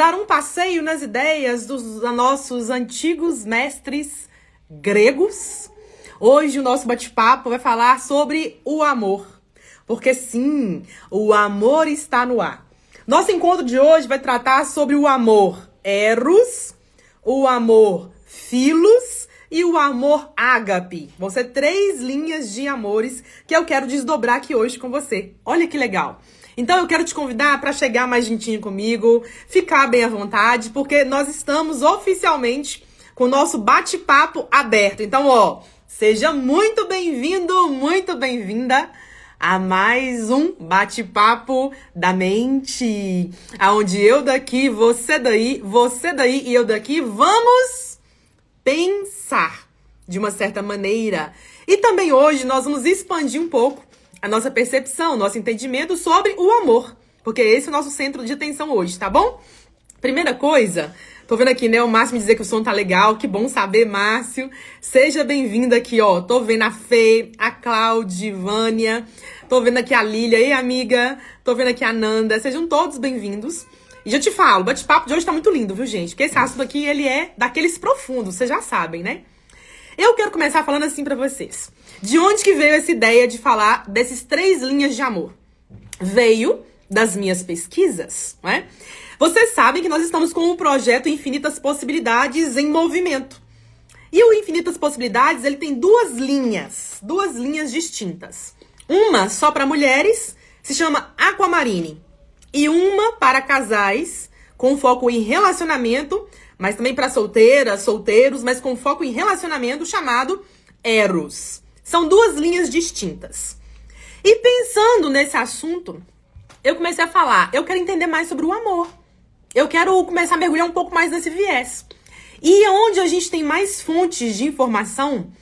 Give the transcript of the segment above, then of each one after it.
dar um passeio nas ideias dos nossos antigos mestres gregos. Hoje o nosso bate-papo vai falar sobre o amor. Porque sim, o amor está no ar. Nosso encontro de hoje vai tratar sobre o amor eros, o amor filos e o amor ágape. Vão ser três linhas de amores que eu quero desdobrar aqui hoje com você. Olha que legal. Então eu quero te convidar para chegar mais gentinho comigo, ficar bem à vontade, porque nós estamos oficialmente com o nosso bate-papo aberto. Então, ó, seja muito bem-vindo, muito bem-vinda a mais um bate-papo da mente, aonde eu daqui, você daí, você daí e eu daqui vamos pensar de uma certa maneira. E também hoje nós vamos expandir um pouco a nossa percepção, nosso entendimento sobre o amor. Porque esse é o nosso centro de atenção hoje, tá bom? Primeira coisa, tô vendo aqui, né, o Márcio me dizer que o som tá legal, que bom saber, Márcio. Seja bem-vindo aqui, ó. Tô vendo a Fê, a Cláudia, Vânia, tô vendo aqui a Lília, ei, amiga. Tô vendo aqui a Nanda. Sejam todos bem-vindos. E já te falo, o bate-papo de hoje tá muito lindo, viu, gente? Porque esse assunto aqui, ele é daqueles profundos, vocês já sabem, né? Eu quero começar falando assim para vocês. De onde que veio essa ideia de falar desses três linhas de amor? Veio das minhas pesquisas, né? Vocês sabem que nós estamos com o projeto Infinitas Possibilidades em movimento. E o Infinitas Possibilidades, ele tem duas linhas, duas linhas distintas. Uma só para mulheres, se chama Aquamarine, e uma para casais com foco em relacionamento, mas também para solteiras, solteiros, mas com foco em relacionamento chamado Eros. São duas linhas distintas. E pensando nesse assunto, eu comecei a falar, eu quero entender mais sobre o amor. Eu quero começar a mergulhar um pouco mais nesse viés. E onde a gente tem mais fontes de informação,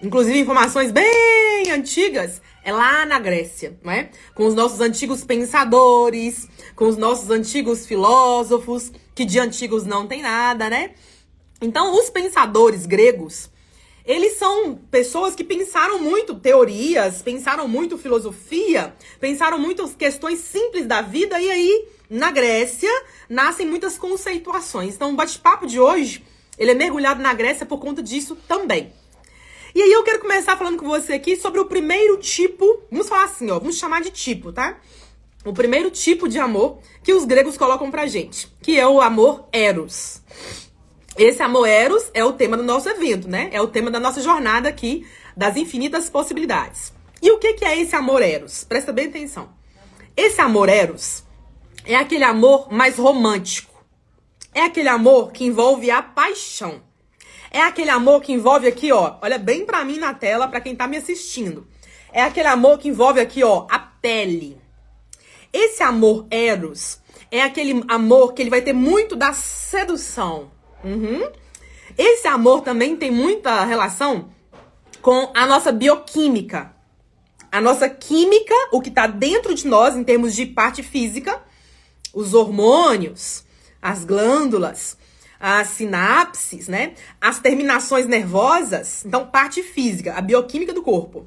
inclusive informações bem antigas, é lá na Grécia, não é? Com os nossos antigos pensadores, com os nossos antigos filósofos, que de antigos não tem nada, né? Então, os pensadores gregos, eles são pessoas que pensaram muito teorias, pensaram muito filosofia, pensaram muito questões simples da vida, e aí, na Grécia, nascem muitas conceituações. Então, o bate-papo de hoje, ele é mergulhado na Grécia por conta disso também. E aí eu quero começar falando com você aqui sobre o primeiro tipo, vamos falar assim, ó, vamos chamar de tipo, tá? O primeiro tipo de amor que os gregos colocam pra gente, que é o amor eros. Esse amor eros é o tema do nosso evento, né? É o tema da nossa jornada aqui, das infinitas possibilidades. E o que, que é esse amor eros? Presta bem atenção. Esse amor eros é aquele amor mais romântico. É aquele amor que envolve a paixão. É aquele amor que envolve aqui, ó, olha bem pra mim na tela, pra quem tá me assistindo. É aquele amor que envolve aqui, ó, a pele. Esse amor eros é aquele amor que ele vai ter muito da sedução, Uhum. Esse amor também tem muita relação com a nossa bioquímica. A nossa química, o que está dentro de nós em termos de parte física, os hormônios, as glândulas, as sinapses, né? As terminações nervosas, então parte física, a bioquímica do corpo.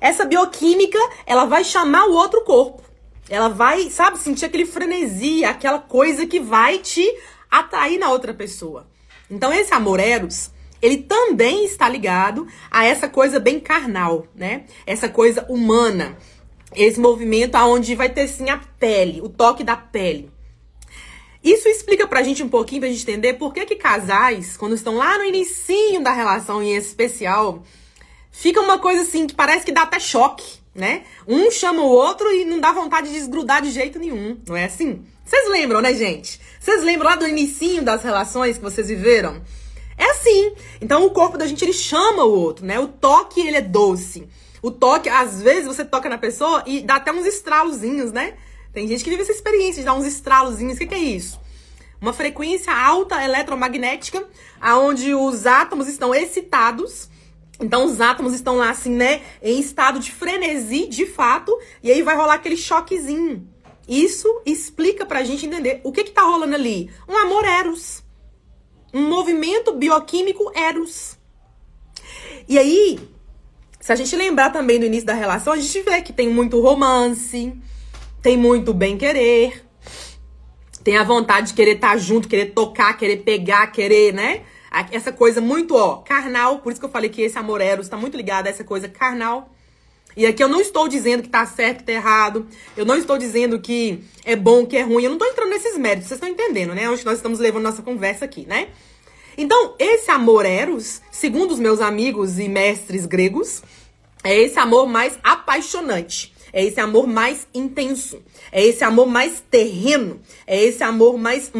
Essa bioquímica, ela vai chamar o outro corpo. Ela vai, sabe, sentir aquele frenesi, aquela coisa que vai te atrair na outra pessoa. Então, esse amor eros, ele também está ligado a essa coisa bem carnal, né? Essa coisa humana. Esse movimento aonde vai ter sim a pele, o toque da pele. Isso explica pra gente um pouquinho, pra gente entender por que que casais, quando estão lá no inicinho da relação em especial, fica uma coisa assim que parece que dá até choque, né? Um chama o outro e não dá vontade de desgrudar de jeito nenhum, não é assim? Vocês lembram, né, gente? Vocês lembram lá do inicinho das relações que vocês viveram? É assim. Então o corpo da gente ele chama o outro, né? O toque ele é doce. O toque, às vezes você toca na pessoa e dá até uns estralozinhos, né? Tem gente que vive essa experiência de dar uns estralozinhos. O que, que é isso? Uma frequência alta eletromagnética, aonde os átomos estão excitados. Então os átomos estão lá assim, né, em estado de frenesi, de fato, e aí vai rolar aquele choquezinho. Isso explica pra gente entender o que que tá rolando ali. Um amor eros. Um movimento bioquímico eros. E aí, se a gente lembrar também do início da relação, a gente vê que tem muito romance, tem muito bem-querer, tem a vontade de querer estar tá junto, querer tocar, querer pegar, querer, né? Essa coisa muito, ó, carnal. Por isso que eu falei que esse amor eros está muito ligado a essa coisa carnal. E aqui eu não estou dizendo que tá certo, que tá errado. Eu não estou dizendo que é bom, que é ruim. Eu não estou entrando nesses méritos. Vocês estão entendendo, né? Onde nós estamos levando nossa conversa aqui, né? Então, esse amor eros, segundo os meus amigos e mestres gregos, é esse amor mais apaixonante. É esse amor mais intenso. É esse amor mais terreno. É esse amor mais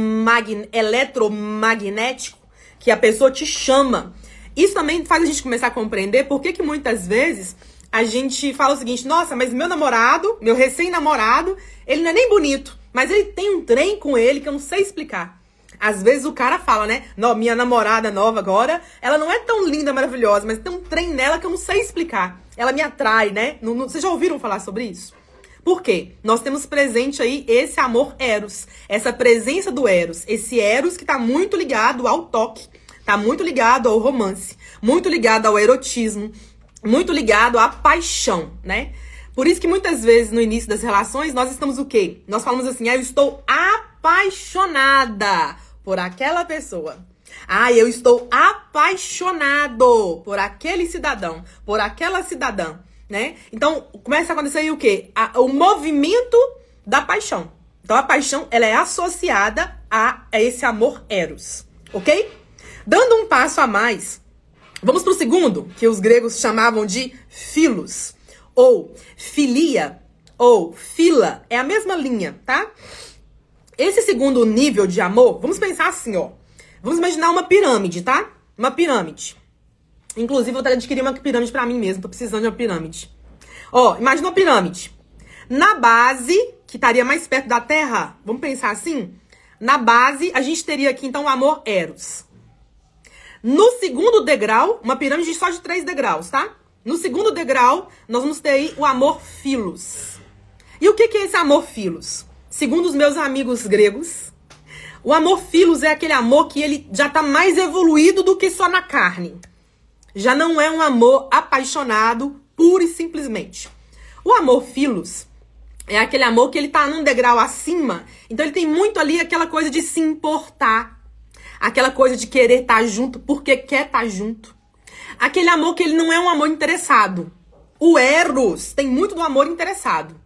eletromagnético que a pessoa te chama. Isso também faz a gente começar a compreender por que, que muitas vezes a gente fala o seguinte: nossa, mas meu namorado, meu recém-namorado, ele não é nem bonito, mas ele tem um trem com ele que eu não sei explicar. Às vezes o cara fala, né? Não, minha namorada nova agora, ela não é tão linda, maravilhosa, mas tem um trem nela que eu não sei explicar. Ela me atrai, né? Não, não, vocês já ouviram falar sobre isso? Por quê? Nós temos presente aí esse amor Eros, essa presença do Eros, esse Eros que tá muito ligado ao toque, tá muito ligado ao romance, muito ligado ao erotismo, muito ligado à paixão, né? Por isso que muitas vezes no início das relações nós estamos o quê? Nós falamos assim: ah, eu estou apaixonada por aquela pessoa. Ah, eu estou apaixonado por aquele cidadão, por aquela cidadã, né? Então, começa a acontecer aí o quê? A, o movimento da paixão. Então, a paixão, ela é associada a, a esse amor eros, ok? Dando um passo a mais, vamos para o segundo, que os gregos chamavam de filos, ou filia, ou fila, é a mesma linha, tá? Esse segundo nível de amor, vamos pensar assim, ó. Vamos imaginar uma pirâmide, tá? Uma pirâmide. Inclusive, vou adquirir uma pirâmide para mim mesmo. Tô precisando de uma pirâmide. Ó, imagina uma pirâmide. Na base, que estaria mais perto da Terra, vamos pensar assim? Na base, a gente teria aqui, então, o amor Eros. No segundo degrau, uma pirâmide só de três degraus, tá? No segundo degrau, nós vamos ter aí o amor Filos. E o que, que é esse amor Filos? Segundo os meus amigos gregos, o amor filos é aquele amor que ele já está mais evoluído do que só na carne. Já não é um amor apaixonado, pura e simplesmente. O amor filos é aquele amor que ele tá num degrau acima, então ele tem muito ali aquela coisa de se importar, aquela coisa de querer estar tá junto porque quer estar tá junto. Aquele amor que ele não é um amor interessado. O Eros tem muito do amor interessado.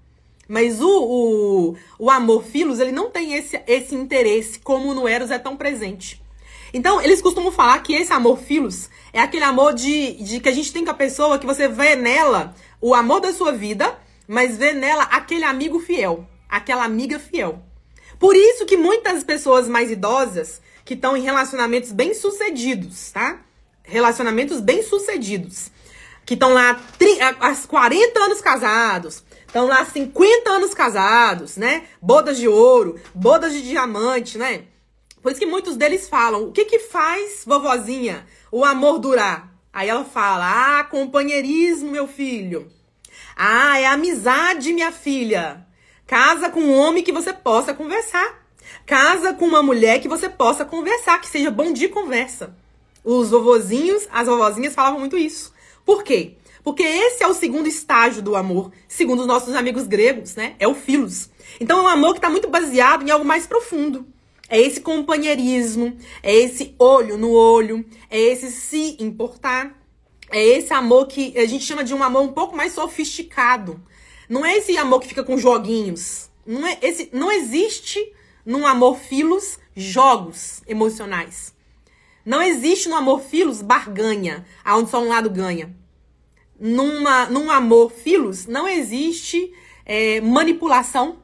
Mas o, o, o amor filos, ele não tem esse, esse interesse como no Eros é tão presente. Então, eles costumam falar que esse amor filos é aquele amor de, de que a gente tem com a pessoa que você vê nela o amor da sua vida, mas vê nela aquele amigo fiel, aquela amiga fiel. Por isso que muitas pessoas mais idosas que estão em relacionamentos bem-sucedidos, tá? Relacionamentos bem-sucedidos, que estão lá há 40 anos casados, Estão lá 50 anos casados, né? Bodas de ouro, bodas de diamante, né? Por isso que muitos deles falam: o que que faz, vovozinha, o amor durar? Aí ela fala: ah, companheirismo, meu filho. Ah, é amizade, minha filha. Casa com um homem que você possa conversar. Casa com uma mulher que você possa conversar, que seja bom de conversa. Os vovozinhos, as vovozinhas falavam muito isso. Por quê? Porque esse é o segundo estágio do amor, segundo os nossos amigos gregos, né? É o filos. Então é um amor que está muito baseado em algo mais profundo. É esse companheirismo, é esse olho no olho, é esse se importar. É esse amor que a gente chama de um amor um pouco mais sofisticado. Não é esse amor que fica com joguinhos. Não, é esse, não existe num amor filos jogos emocionais. Não existe no amor filos barganha, aonde só um lado ganha numa, num amor filos, não existe é, manipulação.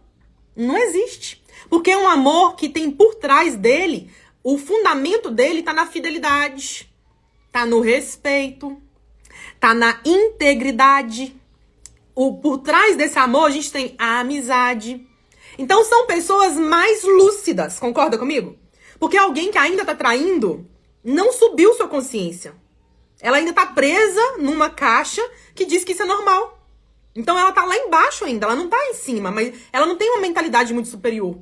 Não existe. Porque é um amor que tem por trás dele, o fundamento dele está na fidelidade, está no respeito, está na integridade. O, por trás desse amor, a gente tem a amizade. Então são pessoas mais lúcidas, concorda comigo? Porque alguém que ainda está traindo não subiu sua consciência. Ela ainda tá presa numa caixa que diz que isso é normal. Então ela tá lá embaixo ainda, ela não tá em cima, mas ela não tem uma mentalidade muito superior.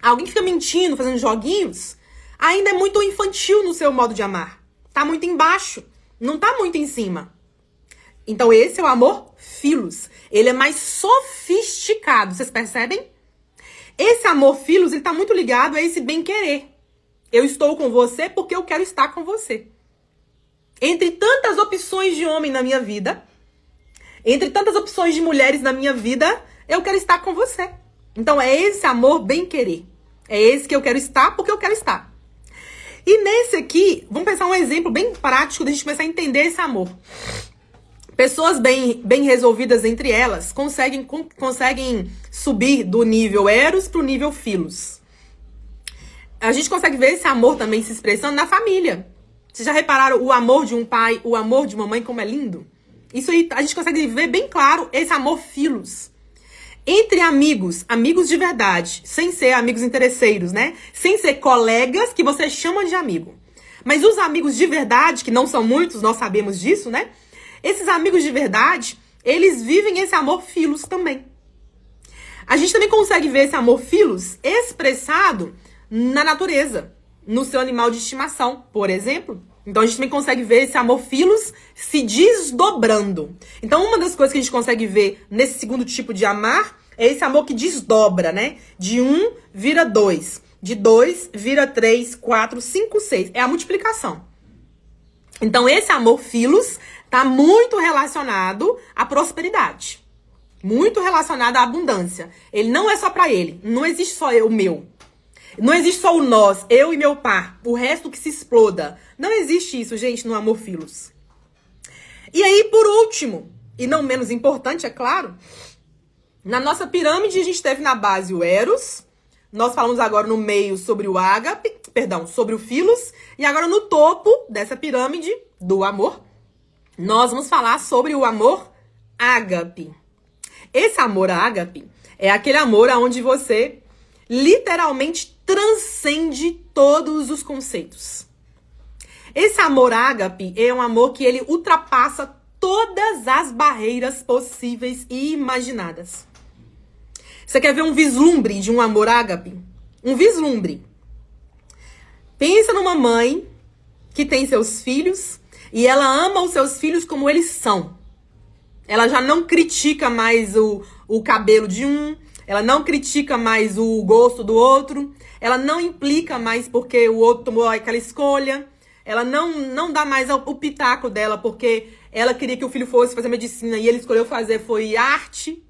Alguém que fica mentindo, fazendo joguinhos, ainda é muito infantil no seu modo de amar. Tá muito embaixo, não tá muito em cima. Então esse é o amor filos. Ele é mais sofisticado, vocês percebem? Esse amor filos, ele tá muito ligado a esse bem-querer. Eu estou com você porque eu quero estar com você. Entre tantas opções de homem na minha vida, entre tantas opções de mulheres na minha vida, eu quero estar com você. Então é esse amor bem-querer. É esse que eu quero estar porque eu quero estar. E nesse aqui, vamos pensar um exemplo bem prático da gente começar a entender esse amor. Pessoas bem, bem resolvidas entre elas conseguem, conseguem subir do nível Eros para o nível Filos. A gente consegue ver esse amor também se expressando na família. Vocês já repararam o amor de um pai, o amor de uma mãe, como é lindo? Isso aí a gente consegue ver bem claro esse amor Filos. Entre amigos, amigos de verdade, sem ser amigos interesseiros, né? Sem ser colegas que você chama de amigo. Mas os amigos de verdade, que não são muitos, nós sabemos disso, né? Esses amigos de verdade, eles vivem esse amor filos também. A gente também consegue ver esse amor filos expressado na natureza, no seu animal de estimação, por exemplo. Então a gente também consegue ver esse amor filos se desdobrando. Então uma das coisas que a gente consegue ver nesse segundo tipo de amar é esse amor que desdobra, né? De um vira dois, de dois vira três, quatro, cinco, seis. É a multiplicação. Então esse amor filos está muito relacionado à prosperidade. Muito relacionado à abundância. Ele não é só para ele. Não existe só eu, meu. Não existe só o nós, eu e meu par. O resto que se exploda. Não existe isso, gente, no amor filos. E aí, por último, e não menos importante, é claro, na nossa pirâmide a gente teve na base o Eros. Nós falamos agora no meio sobre o ágape, perdão, sobre o filos. E agora no topo dessa pirâmide do amor, nós vamos falar sobre o amor ágape. Esse amor ágape é aquele amor aonde você literalmente transcende todos os conceitos. Esse amor ágape é um amor que ele ultrapassa todas as barreiras possíveis e imaginadas. Você quer ver um vislumbre de um amor ágape? Um vislumbre. Pensa numa mãe que tem seus filhos e ela ama os seus filhos como eles são. Ela já não critica mais o, o cabelo de um, ela não critica mais o gosto do outro, ela não implica mais porque o outro tomou aquela escolha, ela não, não dá mais o pitaco dela porque ela queria que o filho fosse fazer medicina e ele escolheu fazer foi arte.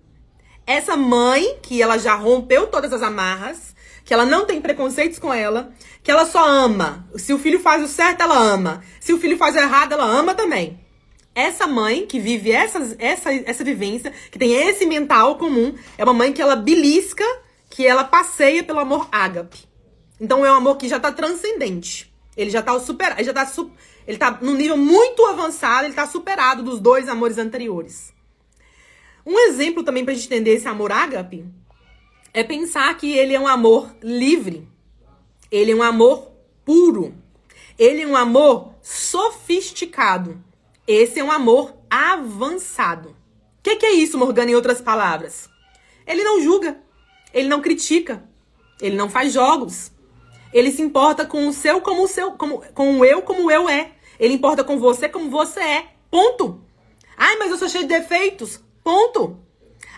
Essa mãe, que ela já rompeu todas as amarras, que ela não tem preconceitos com ela, que ela só ama. Se o filho faz o certo, ela ama. Se o filho faz o errado, ela ama também. Essa mãe que vive essa, essa, essa vivência, que tem esse mental comum, é uma mãe que ela belisca, que ela passeia pelo amor ágape. Então é um amor que já tá transcendente. Ele já tá super, ele já tá ele tá num nível muito avançado, ele tá superado dos dois amores anteriores. Um exemplo também pra gente entender esse amor ágape é pensar que ele é um amor livre. Ele é um amor puro. Ele é um amor sofisticado. Esse é um amor avançado. O que, que, é isso, Morgana, em outras palavras? Ele não julga, ele não critica, ele não faz jogos. Ele se importa com o seu como o seu, como, com o eu como o eu é. Ele importa com você como você é. Ponto. Ai, mas eu sou cheio de defeitos. Ponto.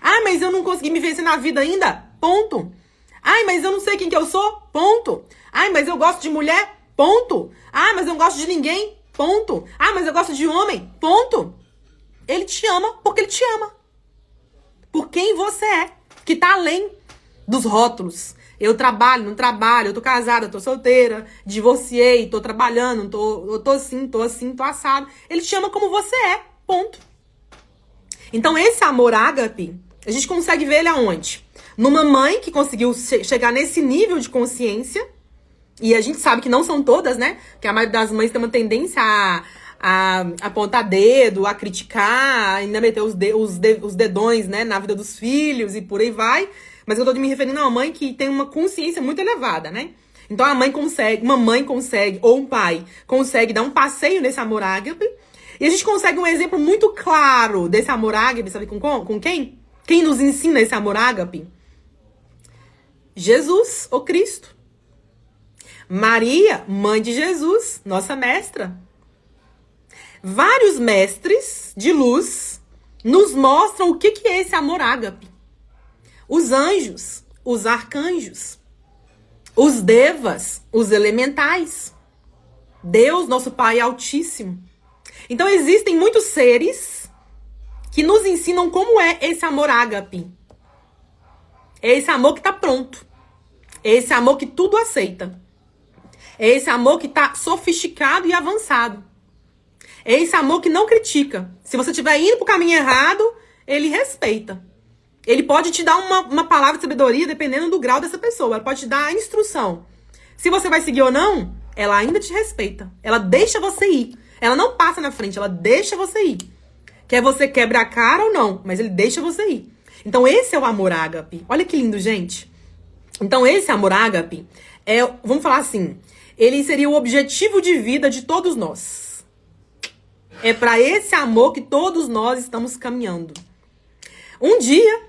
Ai, mas eu não consegui me vencer na vida ainda. Ponto. Ai, mas eu não sei quem que eu sou. Ponto. Ai, mas eu gosto de mulher. Ponto. Ah, mas eu não gosto de ninguém. Ponto. Ah, mas eu gosto de homem. Ponto. Ele te ama porque ele te ama. Por quem você é. Que tá além dos rótulos. Eu trabalho, não trabalho, eu tô casada, tô solteira, divorciei, tô trabalhando, tô, eu tô assim, tô assim, tô assado. Ele te ama como você é. Ponto. Então, esse amor ágape, a gente consegue ver ele aonde? Numa mãe que conseguiu chegar nesse nível de consciência. E a gente sabe que não são todas, né? Que a maioria das mães tem uma tendência a, a, apontar dedo, a criticar, ainda meter os, de, os, de, os dedões, né, na vida dos filhos e por aí vai. Mas eu tô me referindo a uma mãe que tem uma consciência muito elevada, né? Então a mãe consegue, uma mãe consegue, ou um pai, consegue dar um passeio nesse amor ágape. E a gente consegue um exemplo muito claro desse amor ágape, sabe com, com quem? Quem nos ensina esse amor ágape? Jesus, o Cristo. Maria, mãe de Jesus, nossa mestra. Vários mestres de luz nos mostram o que, é esse amor ágape. Os anjos, os arcanjos, os devas, os elementais, Deus, nosso Pai Altíssimo. Então existem muitos seres que nos ensinam como é esse amor ágape. É esse amor que está pronto. É esse amor que tudo aceita. É esse amor que está sofisticado e avançado. É esse amor que não critica. Se você estiver indo para o caminho errado, ele respeita. Ele pode te dar uma, uma palavra de sabedoria dependendo do grau dessa pessoa. Ela pode te dar a instrução. Se você vai seguir ou não, ela ainda te respeita. Ela deixa você ir. Ela não passa na frente, ela deixa você ir. Quer você quebra a cara ou não, mas ele deixa você ir. Então esse é o amor ágape. Olha que lindo, gente. Então esse amor ágape é, vamos falar assim, ele seria o objetivo de vida de todos nós. É para esse amor que todos nós estamos caminhando. Um dia,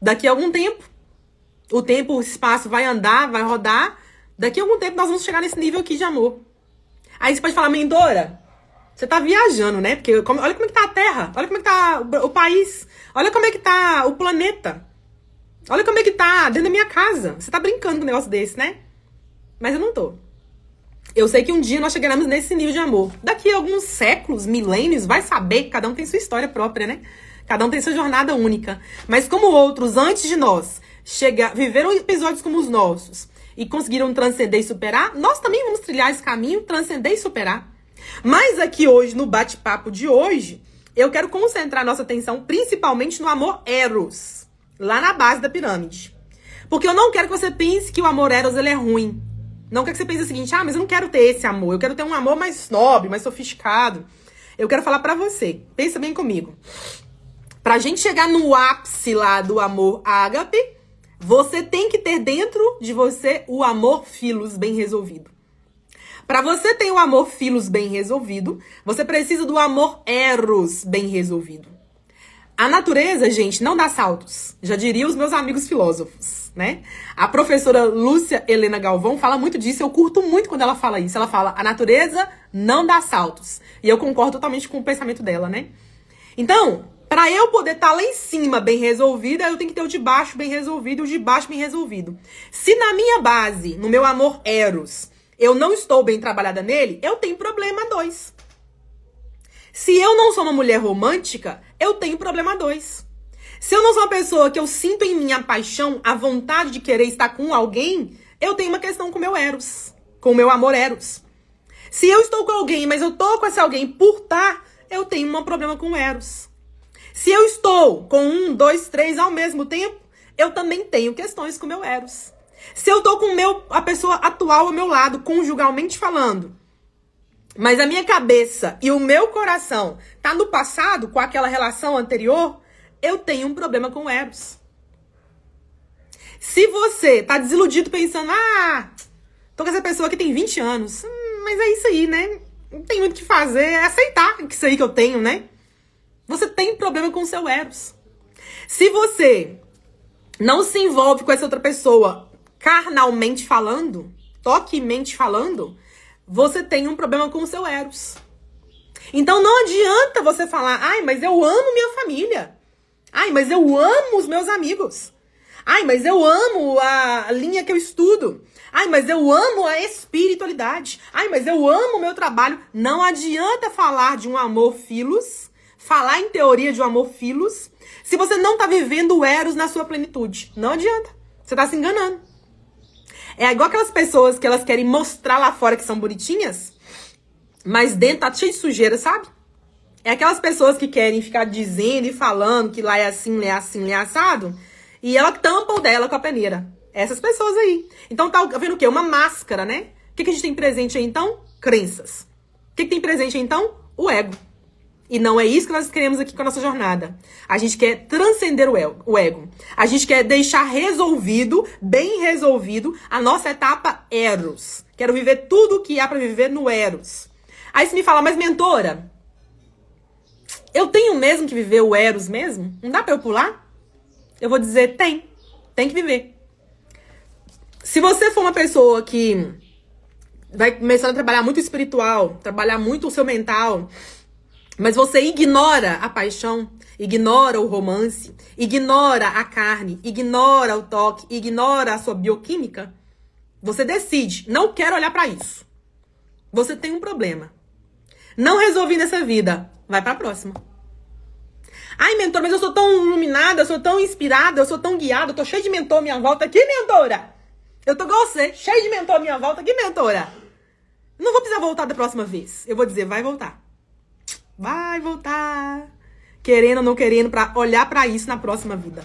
daqui a algum tempo, o tempo, o espaço vai andar, vai rodar. Daqui a algum tempo nós vamos chegar nesse nível aqui de amor. Aí você pode falar, Mendora, você tá viajando, né? Porque olha como é que tá a Terra, olha como é que tá o país, olha como é que tá o planeta. Olha como é que tá dentro da minha casa. Você tá brincando com um negócio desse, né? Mas eu não tô. Eu sei que um dia nós chegaremos nesse nível de amor. Daqui a alguns séculos, milênios, vai saber que cada um tem sua história própria, né? Cada um tem sua jornada única. Mas como outros antes de nós chegar, viveram episódios como os nossos e conseguiram transcender e superar, nós também vamos trilhar esse caminho, transcender e superar. Mas aqui hoje, no bate-papo de hoje, eu quero concentrar nossa atenção principalmente no amor eros, lá na base da pirâmide. Porque eu não quero que você pense que o amor eros ele é ruim. Não quero que você pense o seguinte: "Ah, mas eu não quero ter esse amor, eu quero ter um amor mais nobre, mais sofisticado". Eu quero falar para você. Pensa bem comigo. Pra gente chegar no ápice lá do amor ágape, você tem que ter dentro de você o amor filos bem resolvido. Para você ter o amor filos bem resolvido, você precisa do amor eros bem resolvido. A natureza, gente, não dá saltos. Já diria os meus amigos filósofos, né? A professora Lúcia Helena Galvão fala muito disso. Eu curto muito quando ela fala isso. Ela fala: a natureza não dá saltos. E eu concordo totalmente com o pensamento dela, né? Então, para eu poder estar tá lá em cima bem resolvida, eu tenho que ter o de baixo bem resolvido e o de baixo bem resolvido. Se na minha base, no meu amor eros, eu não estou bem trabalhada nele, eu tenho problema dois. Se eu não sou uma mulher romântica, eu tenho problema dois. Se eu não sou uma pessoa que eu sinto em mim a paixão, a vontade de querer estar com alguém, eu tenho uma questão com o meu eros, com o meu amor eros. Se eu estou com alguém, mas eu tô com esse alguém por estar, eu tenho um problema com o eros. Se eu estou com um, dois, três ao mesmo tempo, eu também tenho questões com o meu Eros. Se eu estou com meu, a pessoa atual ao meu lado, conjugalmente falando, mas a minha cabeça e o meu coração tá no passado, com aquela relação anterior, eu tenho um problema com o Eros. Se você tá desiludido pensando, ah, tô com essa pessoa que tem 20 anos, hum, mas é isso aí, né? Não tem muito o que fazer, é aceitar que isso aí que eu tenho, né? Você tem problema com o seu Eros. Se você não se envolve com essa outra pessoa carnalmente falando, toquemente falando, você tem um problema com o seu Eros. Então não adianta você falar, ai, mas eu amo minha família. Ai, mas eu amo os meus amigos. Ai, mas eu amo a linha que eu estudo. Ai, mas eu amo a espiritualidade. Ai, mas eu amo o meu trabalho. Não adianta falar de um amor filos falar em teoria de um amor filos se você não tá vivendo o Eros na sua plenitude. Não adianta. Você tá se enganando. É igual aquelas pessoas que elas querem mostrar lá fora que são bonitinhas, mas dentro tá cheio de sujeira, sabe? É aquelas pessoas que querem ficar dizendo e falando que lá é assim, lá é assim, lá é assado, e ela tampa o dela com a peneira. Essas pessoas aí. Então tá vendo o quê? Uma máscara, né? O que, que a gente tem presente aí então? Crenças. O que, que tem presente aí então? O ego. E não é isso que nós queremos aqui com a nossa jornada. A gente quer transcender o ego. A gente quer deixar resolvido, bem resolvido, a nossa etapa Eros. Quero viver tudo o que há para viver no Eros. Aí você me fala, mas mentora, eu tenho mesmo que viver o Eros mesmo? Não dá para eu pular? Eu vou dizer, tem. Tem que viver. Se você for uma pessoa que vai começando a trabalhar muito espiritual, trabalhar muito o seu mental, mas você ignora a paixão, ignora o romance, ignora a carne, ignora o toque, ignora a sua bioquímica, você decide, não quero olhar para isso. Você tem um problema. Não resolvi nessa vida, vai para a próxima. Ai, mentor, mas eu sou tão iluminada, eu sou tão inspirada, eu sou tão guiada, eu tô cheio de mentor à minha volta aqui, mentora. Eu tô com você, cheio de mentor à minha volta aqui, mentora. Não vou precisar voltar da próxima vez. Eu vou dizer, vai voltar. Vai voltar. Querendo ou não querendo, para olhar para isso na próxima vida.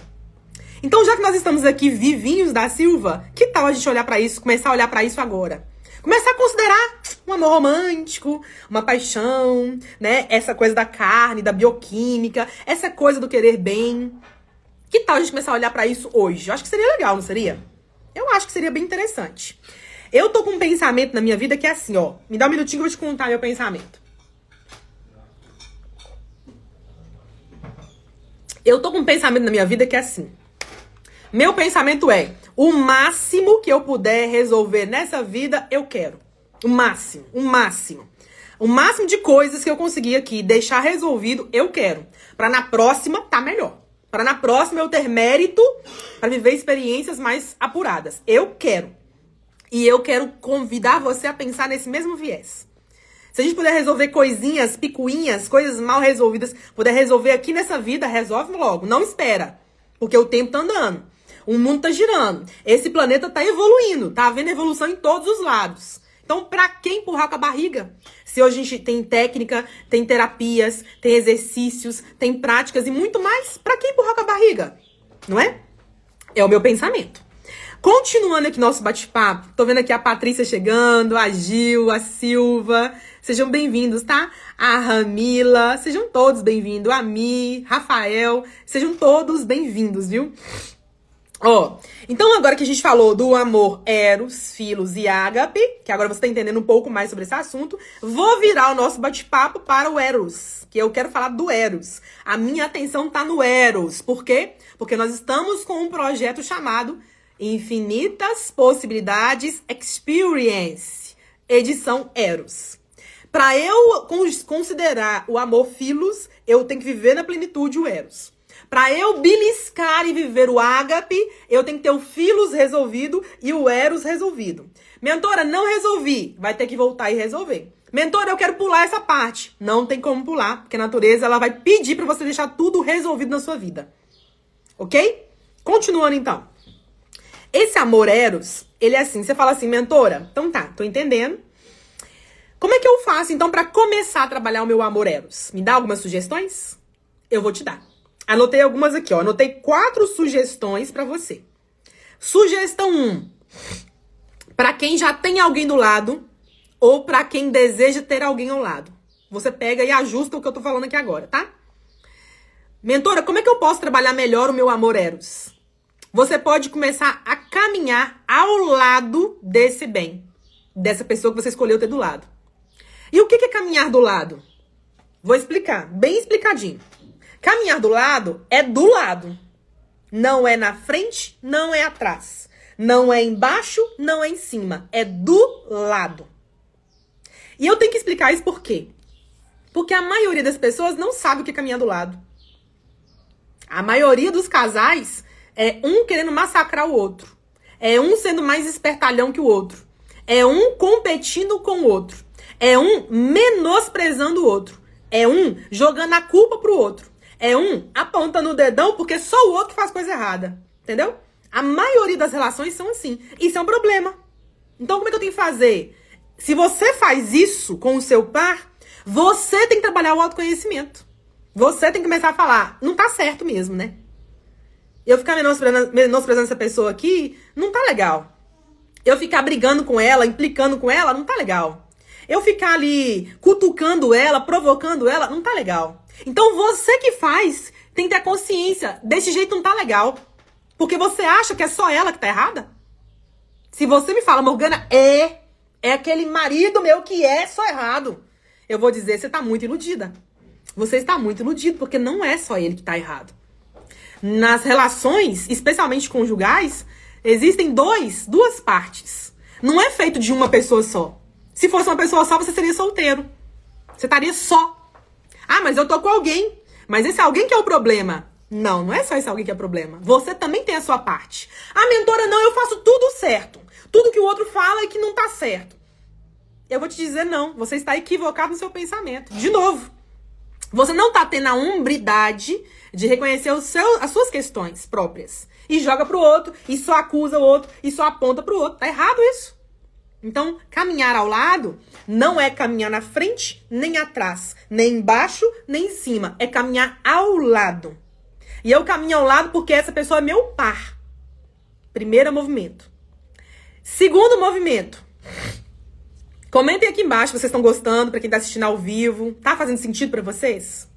Então, já que nós estamos aqui vivinhos da Silva, que tal a gente olhar para isso, começar a olhar para isso agora? Começar a considerar um amor romântico, uma paixão, né? Essa coisa da carne, da bioquímica, essa coisa do querer bem. Que tal a gente começar a olhar para isso hoje? Eu acho que seria legal, não seria? Eu acho que seria bem interessante. Eu tô com um pensamento na minha vida que é assim, ó. Me dá um minutinho que eu vou te contar meu pensamento. Eu tô com um pensamento na minha vida que é assim. Meu pensamento é: o máximo que eu puder resolver nessa vida, eu quero. O máximo, o máximo. O máximo de coisas que eu conseguir aqui deixar resolvido, eu quero. Para na próxima tá melhor. Para na próxima eu ter mérito para viver experiências mais apuradas. Eu quero. E eu quero convidar você a pensar nesse mesmo viés. Se a gente puder resolver coisinhas, picuinhas, coisas mal resolvidas, puder resolver aqui nessa vida, resolve logo. Não espera. Porque o tempo tá andando. O mundo tá girando. Esse planeta tá evoluindo. Tá havendo evolução em todos os lados. Então, para que empurrar com a barriga? Se hoje a gente tem técnica, tem terapias, tem exercícios, tem práticas e muito mais, para que empurrar com a barriga? Não é? É o meu pensamento. Continuando aqui nosso bate-papo, tô vendo aqui a Patrícia chegando, a Gil, a Silva. Sejam bem-vindos, tá? A Ramila, sejam todos bem-vindos. A Mi, Rafael, sejam todos bem-vindos, viu? Ó, então agora que a gente falou do amor Eros, Filos e Ágape, que agora você tá entendendo um pouco mais sobre esse assunto, vou virar o nosso bate-papo para o Eros, que eu quero falar do Eros. A minha atenção tá no Eros. Por quê? Porque nós estamos com um projeto chamado Infinitas Possibilidades Experience, edição Eros. Para eu considerar o amor Filos, eu tenho que viver na plenitude o Eros. Para eu beliscar e viver o ágape, eu tenho que ter o filos resolvido e o eros resolvido. Mentora, não resolvi. Vai ter que voltar e resolver. Mentora, eu quero pular essa parte. Não tem como pular, porque a natureza ela vai pedir para você deixar tudo resolvido na sua vida. Ok? Continuando então. Esse amor eros, ele é assim. Você fala assim, mentora, então tá, tô entendendo. Como é que eu faço então para começar a trabalhar o meu amor eros? Me dá algumas sugestões? Eu vou te dar. Anotei algumas aqui, ó. Anotei quatro sugestões para você. Sugestão 1. Um, para quem já tem alguém do lado ou para quem deseja ter alguém ao lado. Você pega e ajusta o que eu tô falando aqui agora, tá? Mentora, como é que eu posso trabalhar melhor o meu amor eros? Você pode começar a caminhar ao lado desse bem, dessa pessoa que você escolheu ter do lado. E o que é caminhar do lado? Vou explicar, bem explicadinho. Caminhar do lado é do lado. Não é na frente, não é atrás. Não é embaixo, não é em cima. É do lado. E eu tenho que explicar isso por quê? Porque a maioria das pessoas não sabe o que é caminhar do lado. A maioria dos casais é um querendo massacrar o outro. É um sendo mais espertalhão que o outro. É um competindo com o outro. É um menosprezando o outro. É um jogando a culpa pro outro é um apontando o dedão porque só o outro faz coisa errada. Entendeu? A maioria das relações são assim. Isso é um problema. Então, como é que eu tenho que fazer? Se você faz isso com o seu par, você tem que trabalhar o autoconhecimento. Você tem que começar a falar, não tá certo mesmo, né? Eu ficar menosprezando, menosprezando essa pessoa aqui, não tá legal. Eu ficar brigando com ela, implicando com ela, não tá legal. Eu ficar ali cutucando ela, provocando ela, não tá legal. Então você que faz tem que ter consciência. Desse jeito não tá legal. Porque você acha que é só ela que tá errada? Se você me fala, Morgana, é. É aquele marido meu que é só errado. Eu vou dizer, você tá muito iludida. Você está muito iludido, porque não é só ele que tá errado. Nas relações, especialmente conjugais, existem dois, duas partes. Não é feito de uma pessoa só. Se fosse uma pessoa só, você seria solteiro. Você estaria só Ah, mas eu tô com alguém. Mas esse alguém que é o problema. Não, não é só esse alguém que é o problema. Você também tem a sua parte. A mentora, não, eu faço tudo certo. Tudo que o outro fala é que não tá certo. Eu vou te dizer não. Você está equivocado no seu pensamento. De novo. Você não tá tendo a umbridade de reconhecer as suas questões próprias. E joga pro outro, e só acusa o outro, e só aponta pro outro. Tá errado isso. Então, caminhar ao lado não é caminhar na frente, nem atrás, nem embaixo, nem em cima. É caminhar ao lado. E eu caminho ao lado porque essa pessoa é meu par. Primeiro movimento. Segundo movimento. Comentem aqui embaixo se vocês estão gostando, para quem tá assistindo ao vivo. Tá fazendo sentido para vocês?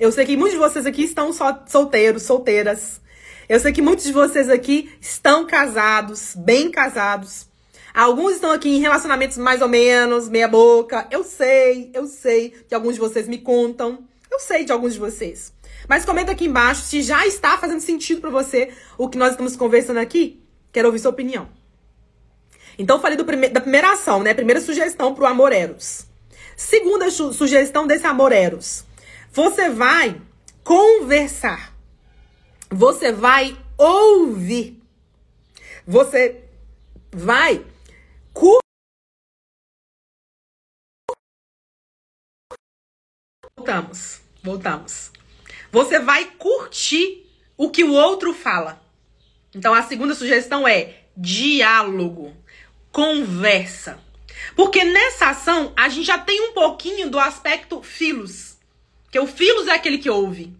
Eu sei que muitos de vocês aqui estão solteiros, solteiras. Eu sei que muitos de vocês aqui estão casados, bem casados. Alguns estão aqui em relacionamentos mais ou menos, meia boca. Eu sei, eu sei que alguns de vocês me contam. Eu sei de alguns de vocês. Mas comenta aqui embaixo se já está fazendo sentido para você o que nós estamos conversando aqui. Quero ouvir sua opinião. Então, falei prime da primeira ação, né? Primeira sugestão pro amor eros. Segunda su sugestão desse amor eros. Você vai conversar. Você vai ouvir. Você vai Voltamos. Voltamos. Você vai curtir o que o outro fala. Então a segunda sugestão é diálogo, conversa. Porque nessa ação a gente já tem um pouquinho do aspecto filos. Que o filos é aquele que ouve.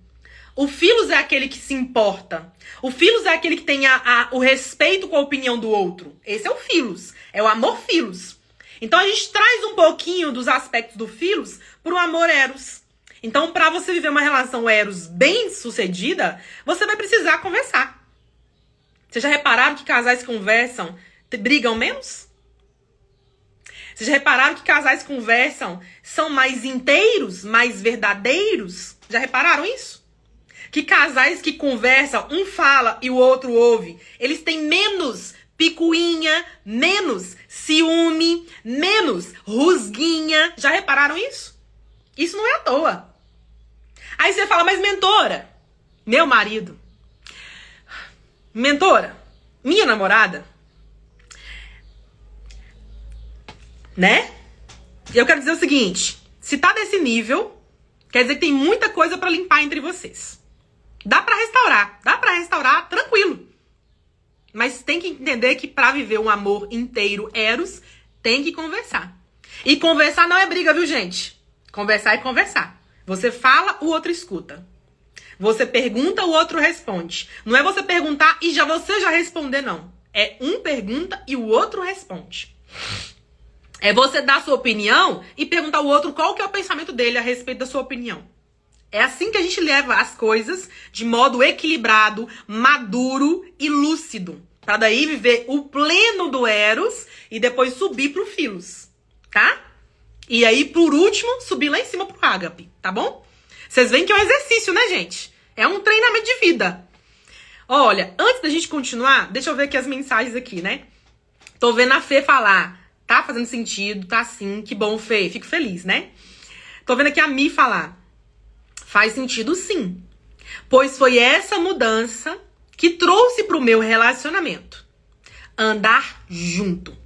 O filos é aquele que se importa. O filos é aquele que tem a, a, o respeito com a opinião do outro. Esse é o filos. É o amor filos. Então a gente traz um pouquinho dos aspectos do filos pro amor eros. Então, para você viver uma relação eros bem sucedida, você vai precisar conversar. Vocês já repararam que casais conversam brigam menos? Vocês já repararam que casais conversam são mais inteiros, mais verdadeiros? Já repararam isso? Que casais que conversam, um fala e o outro ouve, eles têm menos picuinha, menos ciúme, menos rusguinha. Já repararam isso? Isso não é à toa. Aí você fala, mas mentora, meu marido, mentora, minha namorada, né? Eu quero dizer o seguinte: se tá desse nível, quer dizer que tem muita coisa para limpar entre vocês. Dá para restaurar, dá para restaurar tranquilo. Mas tem que entender que para viver um amor inteiro eros, tem que conversar. E conversar não é briga, viu, gente? Conversar é conversar. Você fala, o outro escuta. Você pergunta, o outro responde. Não é você perguntar e já você já responder, não. É um pergunta e o outro responde. É você dar sua opinião e perguntar ao outro qual que é o pensamento dele a respeito da sua opinião. É assim que a gente leva as coisas de modo equilibrado, maduro e lúcido. Para daí viver o pleno do Eros e depois subir pro Filos, tá? E aí, por último, subir lá em cima pro ágape, tá bom? Vocês veem que é um exercício, né, gente? É um treinamento de vida. Olha, antes da gente continuar, deixa eu ver aqui as mensagens aqui, né? Tô vendo a Fê falar. Tá fazendo sentido, tá sim. Que bom, Fê. Fico feliz, né? Tô vendo aqui a Mi falar. Faz sentido sim. Pois foi essa mudança que trouxe pro meu relacionamento. Andar junto.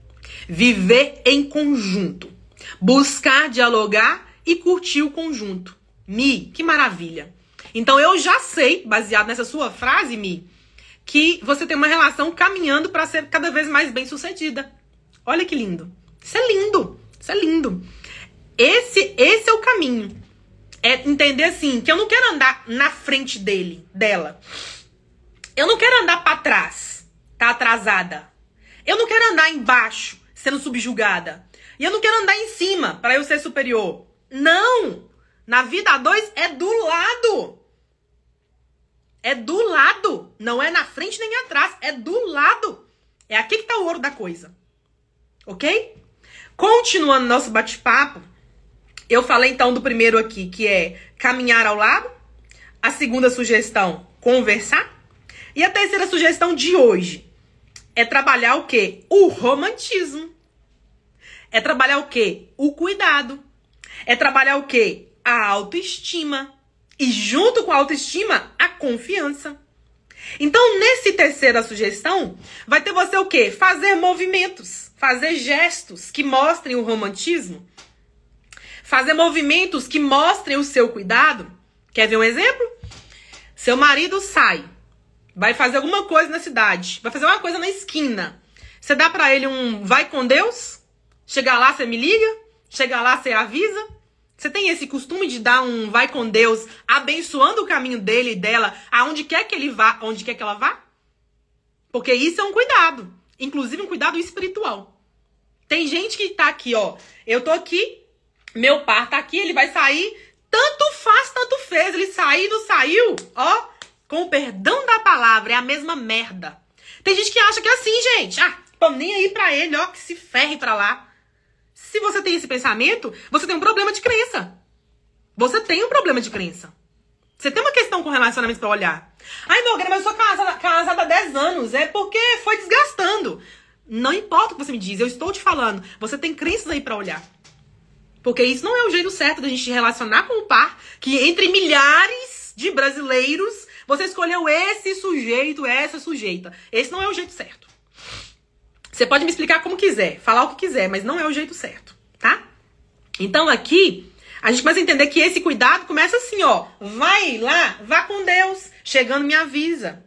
Viver em conjunto buscar dialogar e curtir o conjunto. Mi, que maravilha. Então eu já sei, baseado nessa sua frase, Mi, que você tem uma relação caminhando para ser cada vez mais bem sucedida. Olha que lindo. Isso é lindo. Isso é lindo. Esse, esse é o caminho. É entender assim, que eu não quero andar na frente dele, dela. Eu não quero andar para trás, tá atrasada. Eu não quero andar embaixo, sendo subjugada. E eu não quero andar em cima para eu ser superior. Não! Na vida a dois é do lado. É do lado. Não é na frente nem atrás. É do lado. É aqui que tá o ouro da coisa. Ok? Continuando nosso bate-papo, eu falei então do primeiro aqui, que é caminhar ao lado. A segunda sugestão, conversar. E a terceira sugestão de hoje é trabalhar o quê? O romantismo. É trabalhar o quê? O cuidado. É trabalhar o quê? a autoestima. E junto com a autoestima, a confiança. Então, nesse terceira sugestão, vai ter você o quê? Fazer movimentos, fazer gestos que mostrem o romantismo, fazer movimentos que mostrem o seu cuidado. Quer ver um exemplo? Seu marido sai, vai fazer alguma coisa na cidade, vai fazer uma coisa na esquina. Você dá para ele um vai com Deus? Chegar lá, você me liga? Chegar lá, você avisa? Você tem esse costume de dar um vai com Deus, abençoando o caminho dele e dela, aonde quer que ele vá, onde quer que ela vá? Porque isso é um cuidado, inclusive um cuidado espiritual. Tem gente que tá aqui, ó. Eu tô aqui, meu par tá aqui, ele vai sair, tanto faz, tanto fez. Ele saiu, não saiu, ó, com o perdão da palavra, é a mesma merda. Tem gente que acha que é assim, gente. Ah, tô nem aí pra ele, ó, que se ferre pra lá. Se você tem esse pensamento, você tem um problema de crença. Você tem um problema de crença. Você tem uma questão com relacionamento para olhar. Ai, Morgana, mas eu sou casada, casada há 10 anos. É porque foi desgastando. Não importa o que você me diz, eu estou te falando. Você tem crenças aí para olhar. Porque isso não é o jeito certo da gente relacionar com o par, que entre milhares de brasileiros, você escolheu esse sujeito, essa sujeita. Esse não é o jeito certo. Você pode me explicar como quiser, falar o que quiser, mas não é o jeito certo, tá? Então aqui a gente começa a entender que esse cuidado começa assim, ó. Vai lá, vá com Deus. Chegando, me avisa.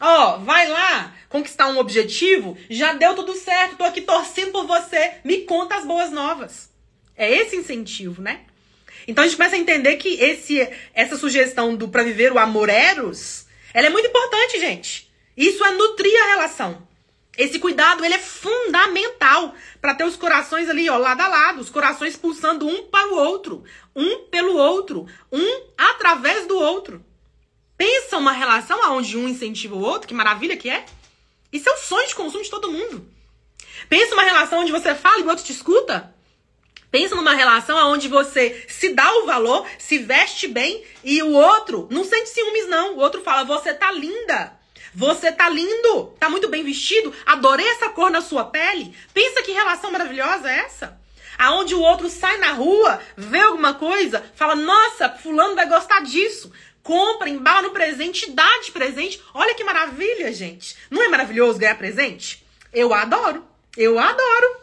Ó, vai lá conquistar um objetivo. Já deu tudo certo. Tô aqui torcendo por você. Me conta as boas novas. É esse incentivo, né? Então a gente começa a entender que esse, essa sugestão do para viver o amor eros, ela é muito importante, gente. Isso é nutrir a relação. Esse cuidado, ele é fundamental para ter os corações ali, ó, lado a lado, os corações pulsando um para o outro, um pelo outro, um através do outro. Pensa uma relação onde um incentiva o outro, que maravilha que é. Isso é o sonho de consumo de todo mundo. Pensa uma relação onde você fala e o outro te escuta. Pensa numa relação onde você se dá o valor, se veste bem e o outro não sente ciúmes, não. O outro fala: Você tá linda. Você tá lindo, tá muito bem vestido, adorei essa cor na sua pele. Pensa que relação maravilhosa é essa? Aonde o outro sai na rua, vê alguma coisa, fala: "Nossa, fulano vai gostar disso". Compra, embala no presente, dá de presente. Olha que maravilha, gente. Não é maravilhoso ganhar presente? Eu adoro. Eu adoro.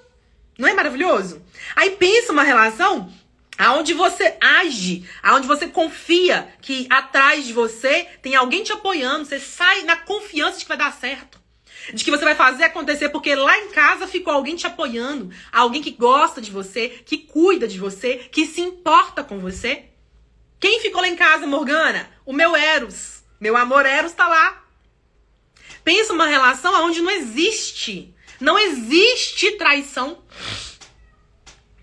Não é maravilhoso? Aí pensa uma relação aonde você age, aonde você confia que atrás de você tem alguém te apoiando, você sai na confiança de que vai dar certo. De que você vai fazer acontecer, porque lá em casa ficou alguém te apoiando, alguém que gosta de você, que cuida de você, que se importa com você. Quem ficou lá em casa, Morgana? O meu Eros. Meu amor Eros tá lá. Pensa uma relação onde não existe, não existe traição.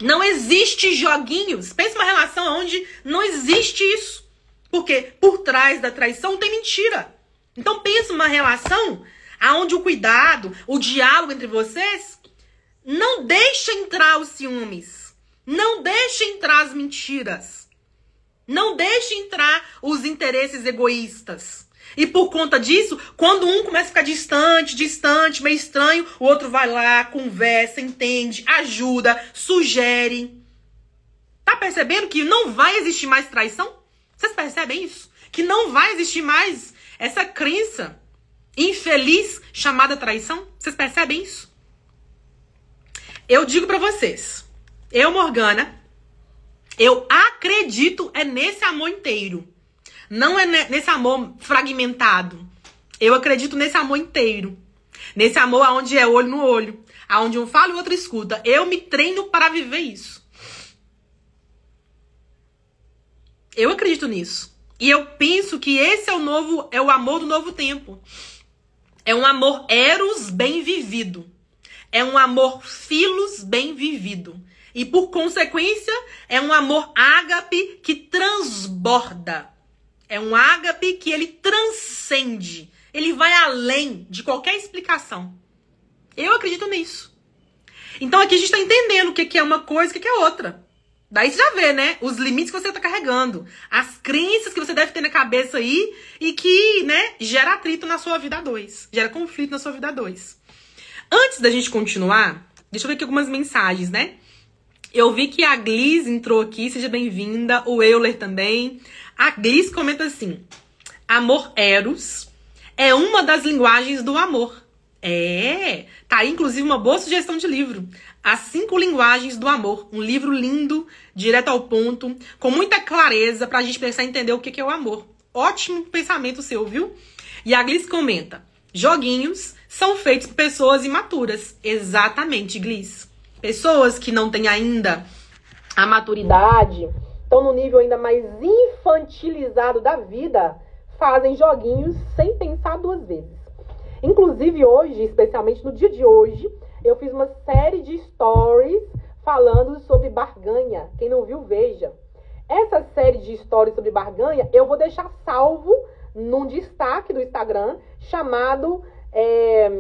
Não existe joguinhos. Pensa uma relação onde não existe isso. Porque por trás da traição tem mentira. Então pensa uma relação aonde o cuidado, o diálogo entre vocês não deixa entrar os ciúmes. Não deixa entrar as mentiras. Não deixa entrar os interesses egoístas. E por conta disso, quando um começa a ficar distante, distante, meio estranho, o outro vai lá, conversa, entende, ajuda, sugere. Tá percebendo que não vai existir mais traição? Vocês percebem isso? Que não vai existir mais essa crença infeliz chamada traição? Vocês percebem isso? Eu digo para vocês, eu, Morgana, eu acredito é nesse amor inteiro. Não é nesse amor fragmentado. Eu acredito nesse amor inteiro. Nesse amor onde é olho no olho. Onde um fala e o outro escuta. Eu me treino para viver isso. Eu acredito nisso. E eu penso que esse é o novo, é o amor do novo tempo. É um amor eros bem vivido. É um amor filos bem vivido. E por consequência, é um amor ágape que transborda. É um ágape que ele transcende. Ele vai além de qualquer explicação. Eu acredito nisso. Então aqui a gente está entendendo o que é uma coisa e o que é outra. Daí você já vê, né? Os limites que você está carregando. As crenças que você deve ter na cabeça aí e que, né, gera atrito na sua vida dois. Gera conflito na sua vida dois. Antes da gente continuar, deixa eu ver aqui algumas mensagens, né? Eu vi que a Gliz entrou aqui, seja bem-vinda. O Euler também. A Gliz comenta assim: Amor Eros é uma das linguagens do amor. É, tá aí inclusive uma boa sugestão de livro. As Cinco Linguagens do Amor. Um livro lindo, direto ao ponto, com muita clareza pra gente pensar e entender o que é o amor. Ótimo pensamento seu, viu? E a Gliss comenta: joguinhos são feitos por pessoas imaturas. Exatamente, Gliss. Pessoas que não têm ainda a maturidade, estão no nível ainda mais infantilizado da vida, fazem joguinhos sem pensar duas vezes. Inclusive hoje, especialmente no dia de hoje, eu fiz uma série de stories falando sobre barganha. Quem não viu, veja. Essa série de stories sobre barganha eu vou deixar salvo num destaque do Instagram chamado é,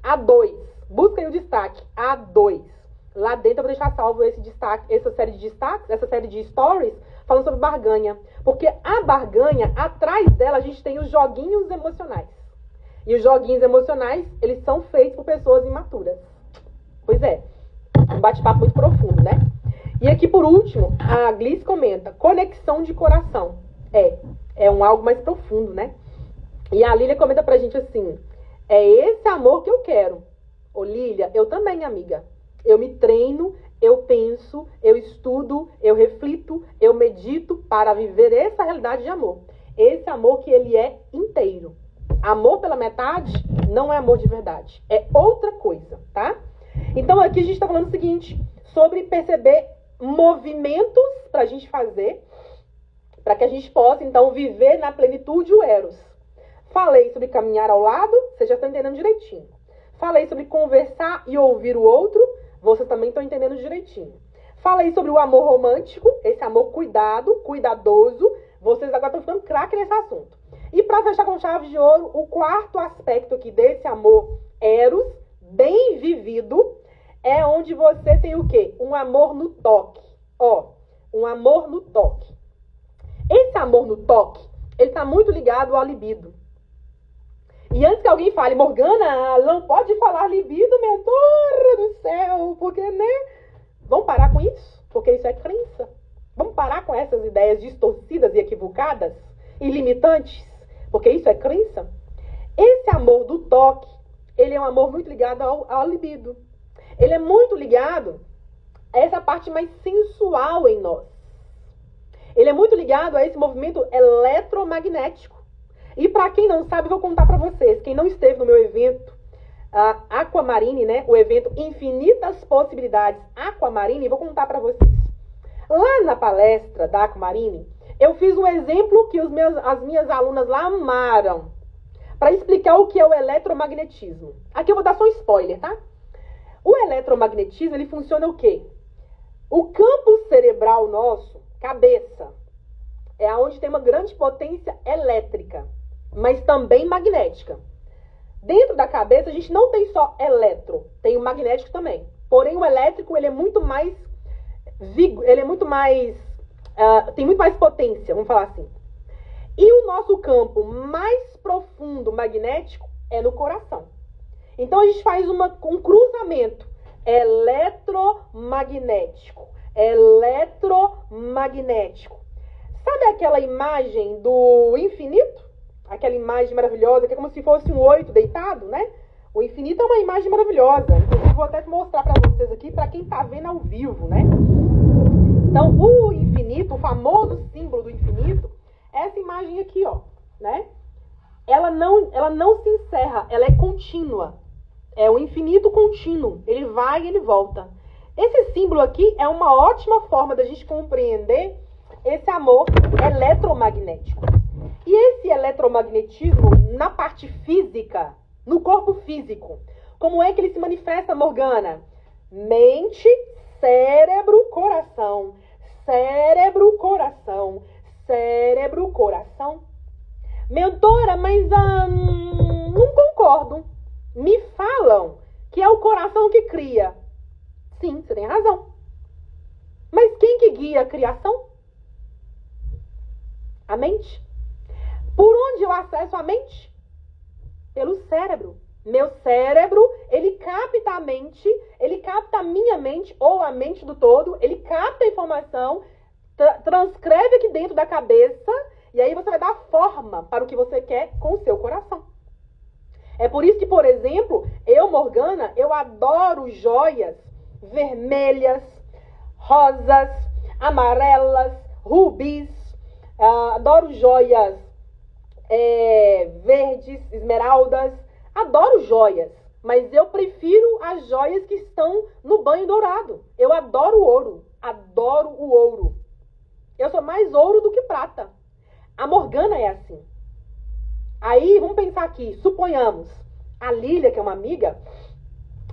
A2. Busquem o destaque, A2. Lá dentro eu vou deixar salvo esse destaque, essa série de destaques, essa série de stories falando sobre barganha. Porque a barganha, atrás dela, a gente tem os joguinhos emocionais. E os joguinhos emocionais, eles são feitos por pessoas imaturas. Pois é, um bate-papo muito profundo, né? E aqui, por último, a Gliss comenta, conexão de coração. É, é um algo mais profundo, né? E a Lília comenta pra gente assim, é esse amor que eu quero. Ô Lília, eu também, amiga. Eu me treino, eu penso, eu estudo, eu reflito, eu medito para viver essa realidade de amor. Esse amor que ele é inteiro. Amor pela metade não é amor de verdade. É outra coisa, tá? Então aqui a gente está falando o seguinte, sobre perceber movimentos para a gente fazer, para que a gente possa então viver na plenitude o Eros. Falei sobre caminhar ao lado, vocês já estão entendendo direitinho. Falei sobre conversar e ouvir o outro, vocês também estão entendendo direitinho. Falei sobre o amor romântico, esse amor cuidado, cuidadoso. Vocês agora estão ficando craque nesse assunto. E para fechar com chave de ouro, o quarto aspecto aqui desse amor eros, bem vivido, é onde você tem o quê? Um amor no toque. Ó, um amor no toque. Esse amor no toque, ele está muito ligado ao libido. E antes que alguém fale, Morgana, não pode falar libido, mentor do céu, porque, né? Vamos parar com isso, porque isso é crença. Vamos parar com essas ideias distorcidas e equivocadas e limitantes, porque isso é crença. Esse amor do toque, ele é um amor muito ligado ao, ao libido. Ele é muito ligado a essa parte mais sensual em nós. Ele é muito ligado a esse movimento eletromagnético. E para quem não sabe, vou contar para vocês. Quem não esteve no meu evento uh, Aquamarine, né? O evento Infinitas Possibilidades Aquamarine, vou contar para vocês. Lá na palestra da Aquamarine, eu fiz um exemplo que os meus, as minhas alunas lá amaram para explicar o que é o eletromagnetismo. Aqui eu vou dar só um spoiler, tá? O eletromagnetismo, ele funciona o quê? O campo cerebral nosso, cabeça, é onde tem uma grande potência elétrica mas também magnética. Dentro da cabeça, a gente não tem só eletro, tem o magnético também. Porém, o elétrico, ele é muito mais... Ele é muito mais... Uh, tem muito mais potência, vamos falar assim. E o nosso campo mais profundo magnético é no coração. Então, a gente faz uma, um cruzamento eletromagnético. Eletromagnético. Sabe aquela imagem do infinito? Aquela imagem maravilhosa, que é como se fosse um oito deitado, né? O infinito é uma imagem maravilhosa. Inclusive, vou até mostrar para vocês aqui, para quem está vendo ao vivo, né? Então, o infinito, o famoso símbolo do infinito, é essa imagem aqui, ó, né? Ela não, ela não se encerra, ela é contínua. É o infinito contínuo. Ele vai e ele volta. Esse símbolo aqui é uma ótima forma da gente compreender esse amor eletromagnético. E esse eletromagnetismo na parte física, no corpo físico, como é que ele se manifesta, Morgana? Mente, cérebro, coração. Cérebro, coração. Cérebro, coração. Mentora, mas hum, não concordo. Me falam que é o coração que cria. Sim, você tem razão. Mas quem que guia a criação? A mente. Por onde eu acesso a mente? Pelo cérebro. Meu cérebro, ele capta a mente, ele capta a minha mente ou a mente do todo, ele capta a informação, tra transcreve aqui dentro da cabeça e aí você vai dar forma para o que você quer com o seu coração. É por isso que, por exemplo, eu, Morgana, eu adoro joias vermelhas, rosas, amarelas, rubis, uh, adoro joias é, verdes, esmeraldas, adoro joias, mas eu prefiro as joias que estão no banho dourado. Eu adoro ouro, adoro o ouro. Eu sou mais ouro do que prata. A Morgana é assim. Aí, vamos pensar aqui, suponhamos, a Lília, que é uma amiga,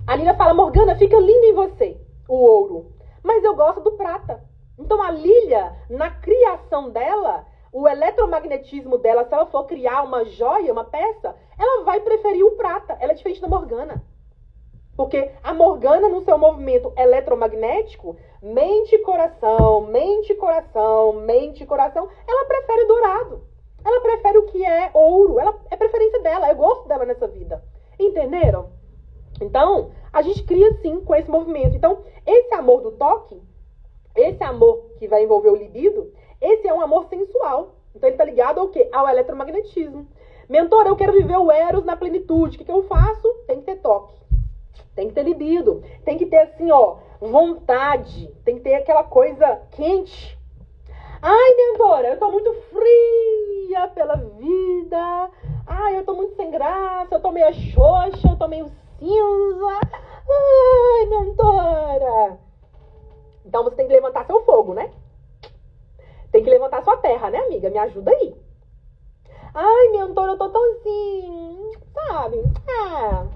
a Lília fala, Morgana, fica lindo em você, o ouro. Mas eu gosto do prata. Então a Lília, na criação dela, o eletromagnetismo dela, se ela for criar uma joia, uma peça, ela vai preferir o prata. Ela é diferente da Morgana. Porque a Morgana, no seu movimento eletromagnético, mente coração, mente coração, mente coração, ela prefere dourado. Ela prefere o que é ouro. Ela é preferência dela. Eu gosto dela nessa vida. Entenderam? Então, a gente cria sim com esse movimento. Então, esse amor do toque, esse amor que vai envolver o libido, esse é um amor sensual. Então, ele está ligado ao quê? Ao eletromagnetismo. Mentor, eu quero viver o Eros na plenitude. O que, que eu faço? Tem que ter toque. Tem que ter libido. Tem que ter, assim, ó, vontade. Tem que ter aquela coisa quente. Ai, mentora, eu tô muito fria pela vida. Ai, eu tô muito sem graça. Eu tô meio xoxa. Eu tô meio cinza. Ai, mentora. Então você tem que levantar seu fogo, né? Sua terra, né, amiga? Me ajuda aí. Ai, mentora, eu tô tão assim. Sabe? É.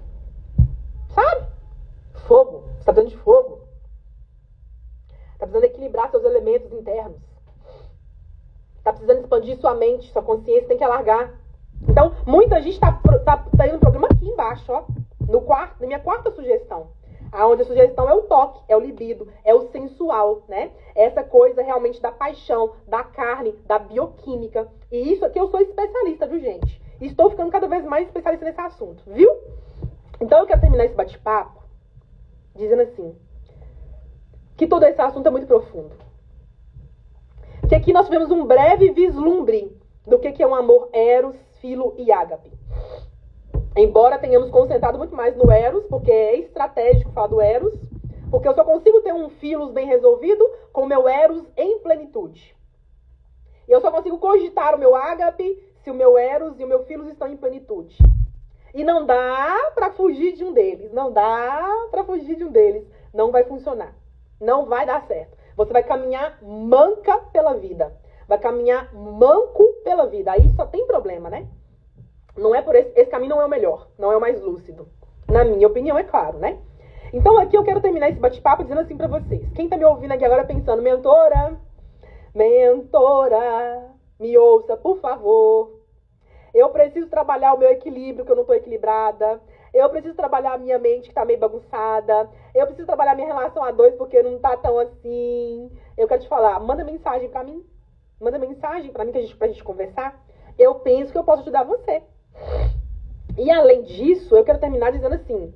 Sabe? Fogo. Você tá precisando de fogo. Tá precisando equilibrar seus elementos internos. Tá precisando expandir sua mente, sua consciência, tem que alargar. Então, muita gente tá, tá, tá indo no aqui embaixo, ó. No quarto, na minha quarta sugestão. Aonde a sugestão é o toque, é o libido, é o sensual, né? Essa coisa realmente da paixão, da carne, da bioquímica. E isso aqui eu sou especialista, viu, gente? estou ficando cada vez mais especialista nesse assunto, viu? Então eu quero terminar esse bate-papo dizendo assim: que todo esse assunto é muito profundo. Que aqui nós tivemos um breve vislumbre do que é um amor eros, filo e ágape. Embora tenhamos concentrado muito mais no eros, porque é estratégico falar do eros, porque eu só consigo ter um filos bem resolvido com o meu eros em plenitude. E eu só consigo cogitar o meu ágape se o meu eros e o meu filos estão em plenitude. E não dá para fugir de um deles. Não dá para fugir de um deles. Não vai funcionar. Não vai dar certo. Você vai caminhar manca pela vida. Vai caminhar manco pela vida. Aí só tem problema, né? Não é por esse, esse caminho não é o melhor, não é o mais lúcido. Na minha opinião, é claro, né? Então aqui eu quero terminar esse bate-papo dizendo assim para vocês. Quem tá me ouvindo aqui agora pensando, mentora, mentora, me ouça, por favor. Eu preciso trabalhar o meu equilíbrio, que eu não estou equilibrada. Eu preciso trabalhar a minha mente, que está meio bagunçada. Eu preciso trabalhar a minha relação a dois, porque não está tão assim. Eu quero te falar, manda mensagem para mim. Manda mensagem para mim, que a gente, pra gente conversar. Eu penso que eu posso ajudar você. E além disso, eu quero terminar dizendo assim,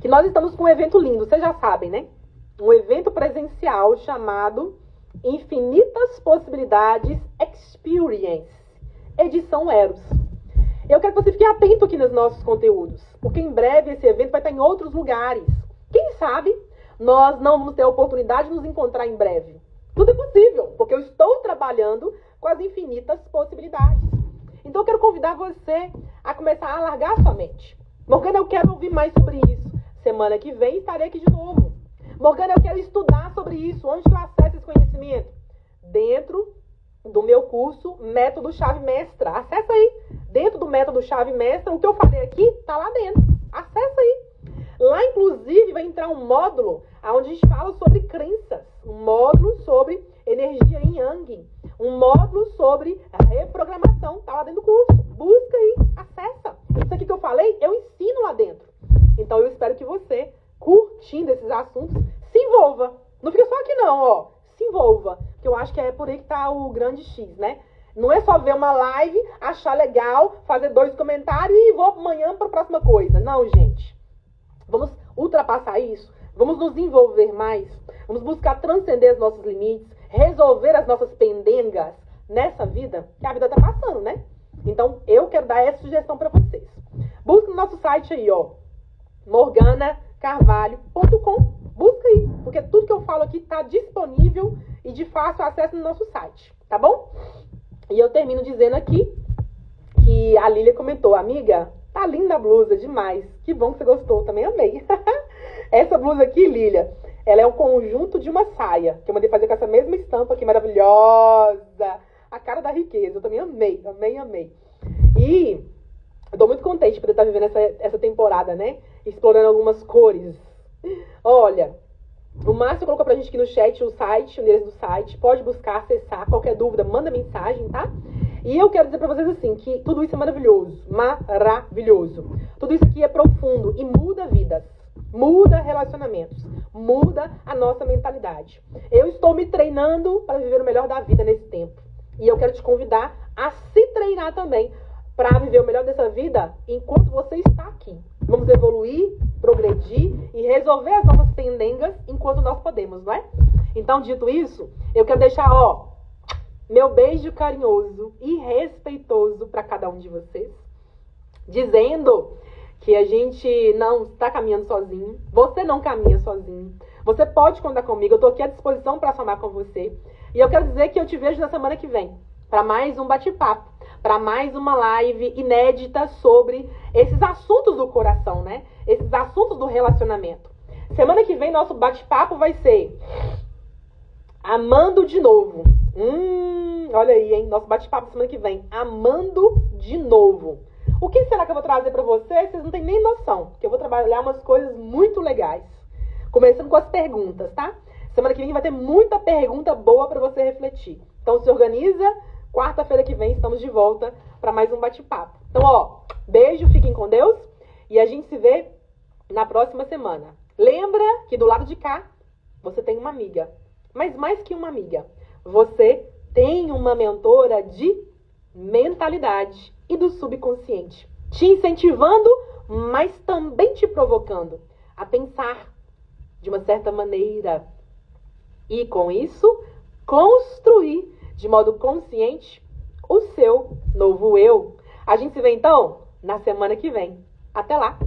que nós estamos com um evento lindo, vocês já sabem, né? Um evento presencial chamado Infinitas Possibilidades Experience edição Eros. Eu quero que você fique atento aqui nos nossos conteúdos, porque em breve esse evento vai estar em outros lugares. Quem sabe nós não vamos ter a oportunidade de nos encontrar em breve. Tudo é possível, porque eu estou trabalhando com as infinitas possibilidades. Então eu quero convidar você a começar a alargar a sua mente. Morgana, eu quero ouvir mais sobre isso. Semana que vem estarei aqui de novo. Morgana, eu quero estudar sobre isso. Onde eu acesso esse conhecimento? Dentro do meu curso Método Chave Mestra. Acessa aí. Dentro do Método Chave Mestra, o que eu falei aqui tá lá dentro. Acessa aí. Lá, inclusive, vai entrar um módulo onde a gente fala sobre crenças. Um módulo sobre energia em Yang. Um módulo sobre reprogramação. Tá lá dentro do curso. Busca aí. Acessa. Isso aqui que eu falei, eu ensino lá dentro. Então, eu espero que você, curtindo esses assuntos, se envolva. Não fica só aqui não, ó. Se envolva que eu acho que é por aí que está o grande X, né? Não é só ver uma live, achar legal, fazer dois comentários e vou amanhã para a próxima coisa. Não, gente. Vamos ultrapassar isso. Vamos nos envolver mais. Vamos buscar transcender os nossos limites, resolver as nossas pendengas nessa vida, que a vida tá passando, né? Então, eu quero dar essa sugestão para vocês. Busca no nosso site aí, ó, morganacarvalho.com. Busca aí, porque tudo que eu falo aqui está disponível e de fácil acesso no nosso site, tá bom? E eu termino dizendo aqui que a Lília comentou, amiga, tá linda a blusa demais. Que bom que você gostou, também amei. essa blusa aqui, Lília, ela é um conjunto de uma saia, que eu mandei fazer com essa mesma estampa aqui, maravilhosa. A cara da riqueza, eu também amei, amei, amei. E eu tô muito contente por estar vivendo essa, essa temporada, né? Explorando algumas cores. Olha, o Márcio colocou pra gente aqui no chat o site, o endereço do site. Pode buscar, acessar. Qualquer dúvida, manda mensagem, tá? E eu quero dizer pra vocês assim, que tudo isso é maravilhoso. Maravilhoso. Tudo isso aqui é profundo e muda vidas. Muda relacionamentos. Muda a nossa mentalidade. Eu estou me treinando para viver o melhor da vida nesse tempo. E eu quero te convidar a se treinar também para viver o melhor dessa vida enquanto você está aqui. Vamos evoluir, progredir e resolver as nossas pendengas enquanto nós podemos, não é? Então, dito isso, eu quero deixar, ó, meu beijo carinhoso e respeitoso para cada um de vocês, dizendo que a gente não está caminhando sozinho, você não caminha sozinho. Você pode contar comigo, eu estou aqui à disposição para somar com você. E eu quero dizer que eu te vejo na semana que vem para mais um bate-papo para mais uma live inédita sobre esses assuntos do coração, né? Esses assuntos do relacionamento. Semana que vem nosso bate-papo vai ser Amando de novo. Hum, olha aí, hein? Nosso bate-papo semana que vem. Amando de novo. O que será que eu vou trazer para vocês? Vocês não têm nem noção, porque eu vou trabalhar umas coisas muito legais. Começando com as perguntas, tá? Semana que vem vai ter muita pergunta boa para você refletir. Então se organiza, Quarta-feira que vem estamos de volta para mais um bate-papo. Então, ó, beijo, fiquem com Deus e a gente se vê na próxima semana. Lembra que do lado de cá você tem uma amiga, mas mais que uma amiga, você tem uma mentora de mentalidade e do subconsciente, te incentivando, mas também te provocando a pensar de uma certa maneira e com isso construir de modo consciente o seu novo eu. A gente se vê então na semana que vem. Até lá!